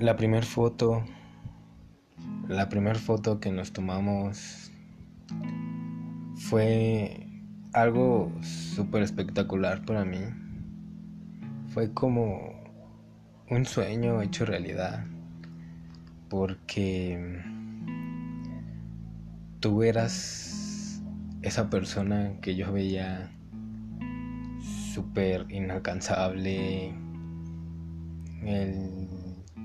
La primera foto, la primera foto que nos tomamos fue algo súper espectacular para mí. Fue como un sueño hecho realidad, porque tú eras esa persona que yo veía súper inalcanzable, el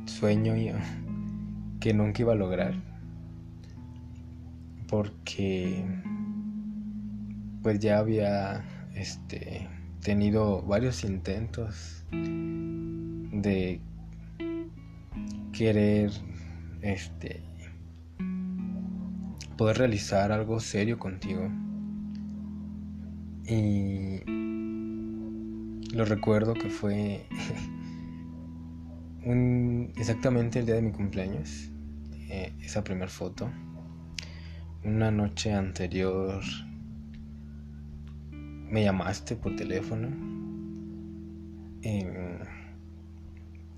sueño que nunca iba a lograr, porque pues ya había este tenido varios intentos de querer este poder realizar algo serio contigo. Y lo recuerdo que fue un, exactamente el día de mi cumpleaños eh, esa primera foto una noche anterior me llamaste por teléfono. Em,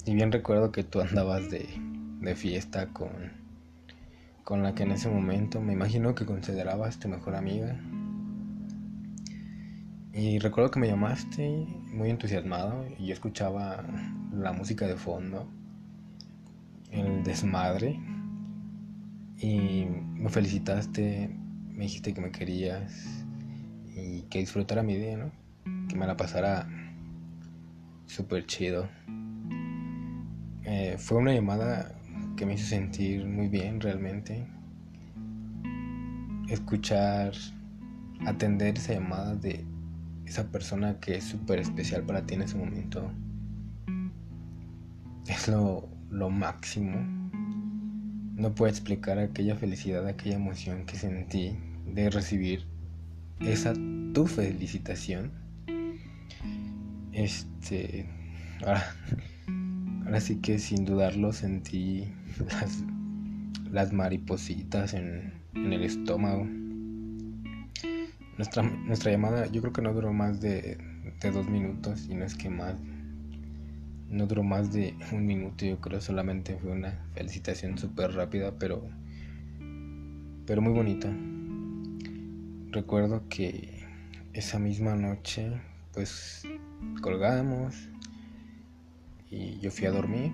y bien recuerdo que tú andabas de, fiesta con, con la que en ese momento me imagino que considerabas tu mejor amiga. Y recuerdo que me llamaste muy entusiasmado y yo escuchaba la música de fondo, el desmadre. Y me felicitaste, me dijiste que me querías y que disfrutara mi día, ¿no? Que me la pasara súper chido. Eh, fue una llamada que me hizo sentir muy bien realmente. Escuchar, atender esa llamada de esa persona que es súper especial para ti en ese momento es lo, lo máximo. No puedo explicar aquella felicidad, aquella emoción que sentí de recibir esa tu felicitación. Este, ahora, ahora sí que sin dudarlo sentí las, las maripositas en, en el estómago. Nuestra, nuestra llamada yo creo que no duró más de, de dos minutos y no es que más. No duró más de un minuto, yo creo solamente fue una felicitación súper rápida, pero, pero muy bonita recuerdo que esa misma noche pues colgamos y yo fui a dormir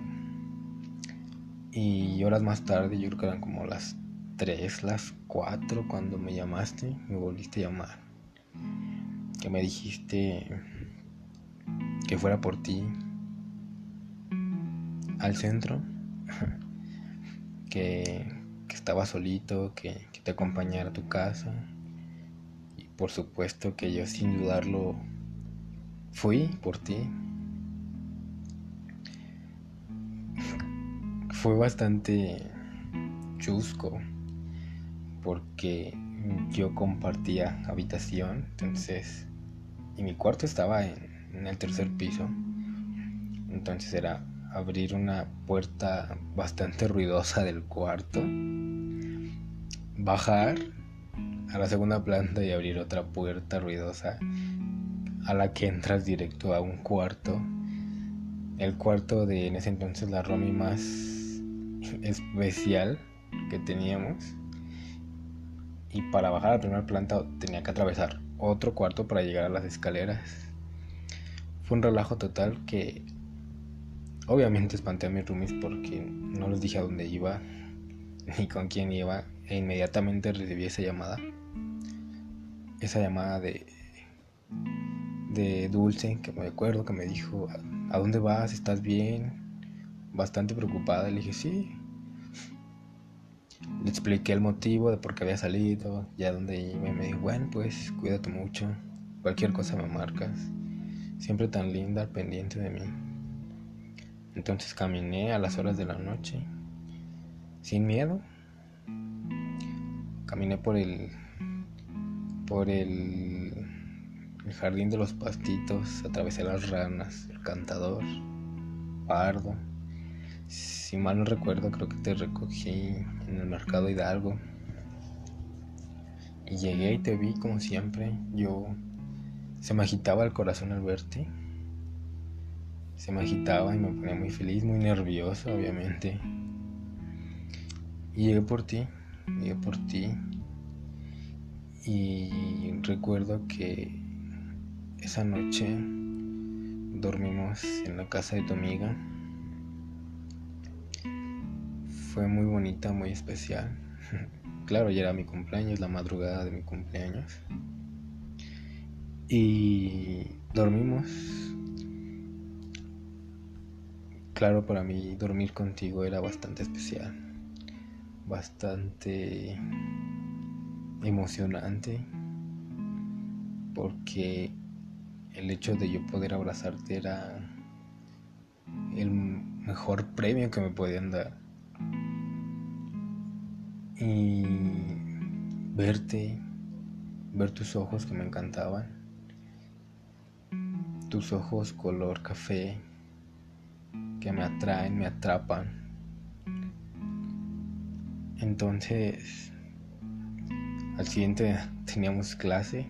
y horas más tarde yo creo que eran como las 3, las 4 cuando me llamaste, me volviste a llamar, que me dijiste que fuera por ti al centro, que, que estaba solito, que, que te acompañara a tu casa. Por supuesto que yo sin dudarlo fui por ti. Fue bastante chusco porque yo compartía habitación, entonces, y mi cuarto estaba en, el tercer piso, entonces era abrir una puerta bastante ruidosa del cuarto, bajar a la segunda planta y abrir otra puerta ruidosa a la que entras directo a un cuarto. El cuarto de en ese entonces la Romy más especial que teníamos. Y para bajar a la primera planta tenía que atravesar otro cuarto para llegar a las escaleras. Fue un relajo total que obviamente espanté a mis roomies porque no les dije a dónde iba ni con quién iba e inmediatamente recibí esa llamada esa llamada de, de Dulce, que me acuerdo que me dijo, ¿a dónde vas? ¿Estás bien? Bastante preocupada. Le dije, sí. Le expliqué el motivo de por qué había salido, ya dónde iba. Y me dijo, bueno, pues cuídate mucho. Cualquier cosa me marcas. Siempre tan linda, pendiente de mí. Entonces caminé a las horas de la noche, sin miedo. Caminé por el por el jardín de los pastitos, atravesé las ranas, el cantador, pardo. Si mal no recuerdo, creo que te recogí en el mercado Hidalgo. Y llegué y te vi como siempre. Yo se me agitaba el corazón al verte. se me agitaba y me ponía muy feliz, muy nervioso, obviamente. Y llegué por ti, llegué por ti. Y recuerdo que esa noche dormimos en la casa de tu amiga. Fue muy bonita, muy especial. claro, ya era mi cumpleaños, la madrugada de mi cumpleaños. Y dormimos. Claro, para mí dormir contigo era bastante especial, bastante emocionante, porque el hecho de yo poder abrazarte era el mejor premio que me podían dar. Y verte, ver tus ojos que me encantaban, tus ojos color café que me atraen, me atrapan. Entonces, al siguiente teníamos clase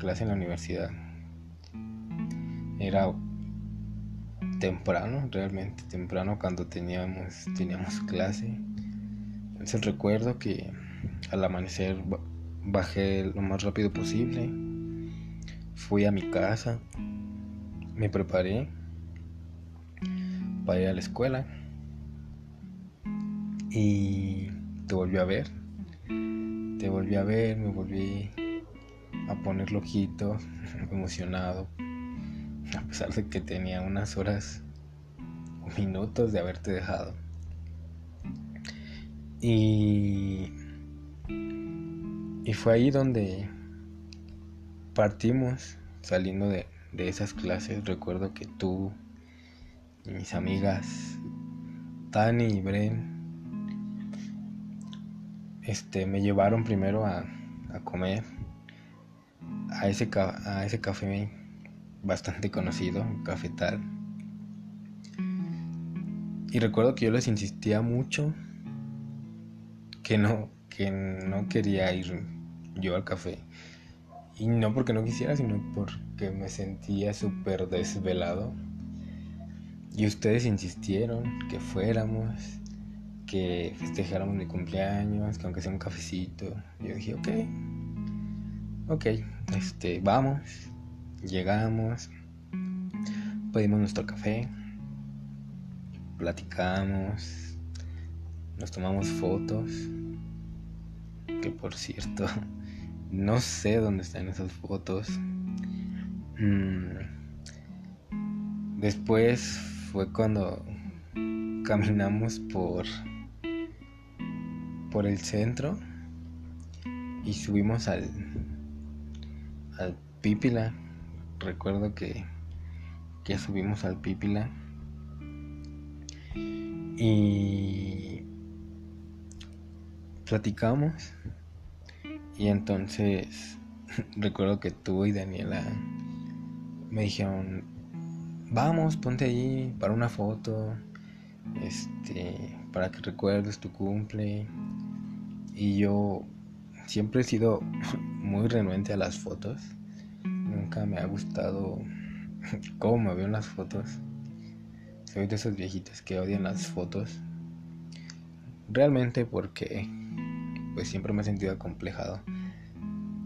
clase en la universidad. Era temprano, realmente temprano cuando teníamos, teníamos clase. Entonces recuerdo que al amanecer bajé lo más rápido posible. Fui a mi casa, me preparé para ir a la escuela y te volví a ver. Te volví a ver, me volví a poner ojito, emocionado, a pesar de que tenía unas horas o minutos de haberte dejado. Y, y fue ahí donde partimos saliendo de, de esas clases. Recuerdo que tú y mis amigas Tani y Bren este, me llevaron primero a, a comer a ese, a ese café bastante conocido, cafetal. Y recuerdo que yo les insistía mucho que no, que no quería ir yo al café. Y no porque no quisiera, sino porque me sentía súper desvelado. Y ustedes insistieron que fuéramos, que festejáramos mi cumpleaños, que aunque sea un cafecito. Yo dije, ok, ok, este, vamos, llegamos, pedimos nuestro café, platicamos, nos tomamos fotos, que por cierto, no sé dónde están esas fotos. Mm, después fue cuando caminamos por por el centro y subimos al al Pípila. Recuerdo que, que subimos al Pípila. Y platicamos. Y entonces recuerdo que tú y Daniela me dijeron, vamos, ponte allí para una foto, este, para que recuerdes tu cumple. Y yo siempre he sido muy renuente a las fotos. Nunca me ha gustado cómo me veo en las fotos. Soy de esos viejitos que odian las fotos. Realmente porque pues siempre me he sentido acomplejado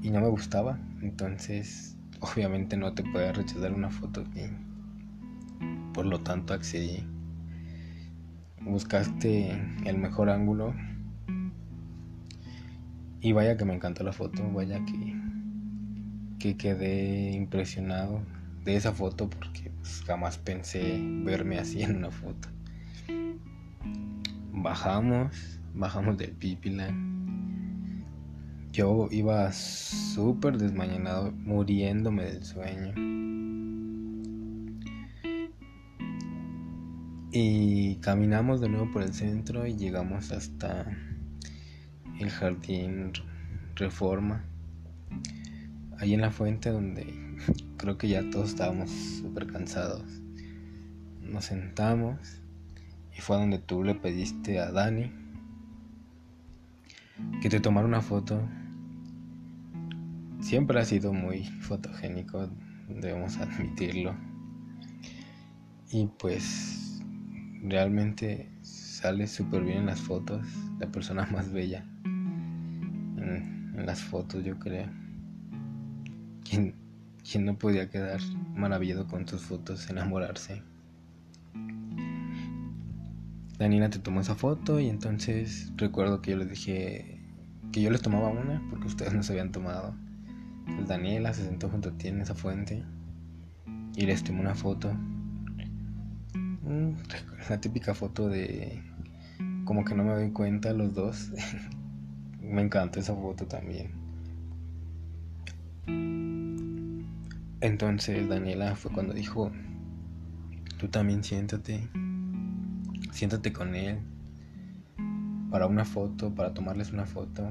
y no me gustaba. Entonces obviamente no te puede rechazar una foto y por lo tanto accedí. Buscaste el mejor ángulo y vaya que me encantó la foto, vaya que, que quedé impresionado de esa foto porque pues, jamás pensé verme así en una foto. Bajamos, bajamos del Pipila. Yo iba súper desmañanado, muriéndome del sueño. Y caminamos de nuevo por el centro y llegamos hasta el jardín Reforma, ahí en la fuente donde creo que ya todos estábamos súper cansados. Nos sentamos y fue donde tú le pediste a Dani que te tomara una foto. Siempre ha sido muy fotogénico, debemos admitirlo. Y pues realmente sale súper bien en las fotos, la persona más bella en, las fotos yo creo. ¿Quién, ¿Quién no podía quedar maravillado con sus fotos, enamorarse? Daniela te tomó esa foto y entonces recuerdo que yo les dije que yo les tomaba una porque ustedes no se habían tomado. Daniela se sentó junto a ti en esa fuente y les tomó una foto. Mm, la típica foto de como que no me doy cuenta los dos. me encanta esa foto también. Entonces Daniela fue cuando dijo, tú también siéntate siéntate con él para una foto, para tomarles una foto.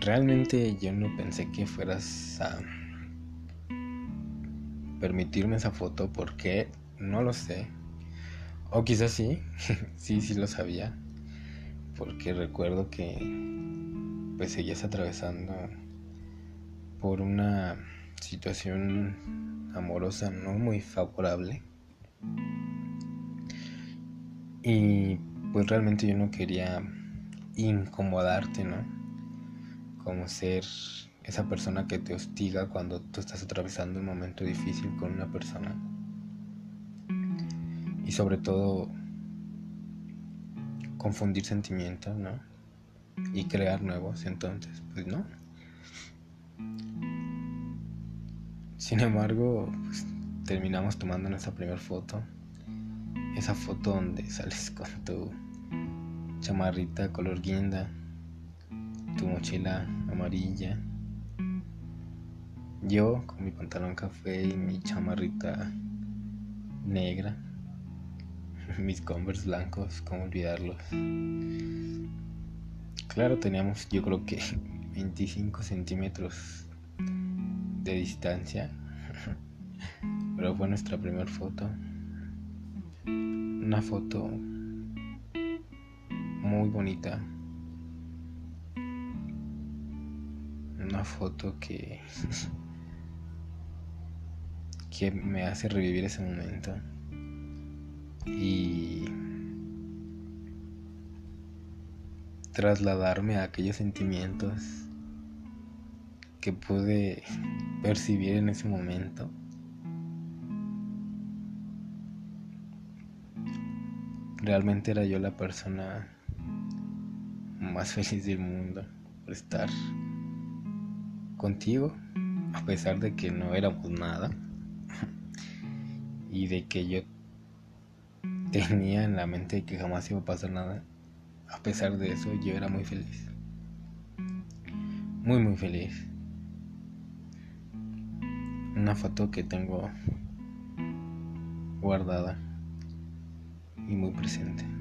Realmente yo no pensé que fueras a permitirme esa foto porque no lo sé. O quizás sí, sí, sí lo sabía. Porque recuerdo que pues seguías atravesando por una situación amorosa no muy favorable. Y pues realmente yo no quería incomodarte, ¿no? Como ser esa persona que te hostiga cuando tú estás atravesando un momento difícil con una persona. Y sobre todo confundir sentimientos, ¿no? Y crear nuevos, entonces, pues no. Sin embargo, pues, terminamos tomando nuestra primera foto esa foto donde sales con tu chamarrita color guinda, tu mochila amarilla, yo con mi pantalón café y mi chamarrita negra, mis converse blancos, cómo olvidarlos. Claro, teníamos yo creo que 25 centímetros de distancia, pero fue nuestra primera foto una foto muy bonita. Una foto que que me hace revivir ese momento. Y trasladarme a aquellos sentimientos que pude percibir en ese momento. Realmente era yo la persona más feliz del mundo por estar contigo, a pesar de que no éramos nada y de que yo tenía en la mente que jamás iba a pasar nada. A pesar de eso, yo era muy feliz. Muy, muy feliz. Una foto que tengo guardada y muy presente.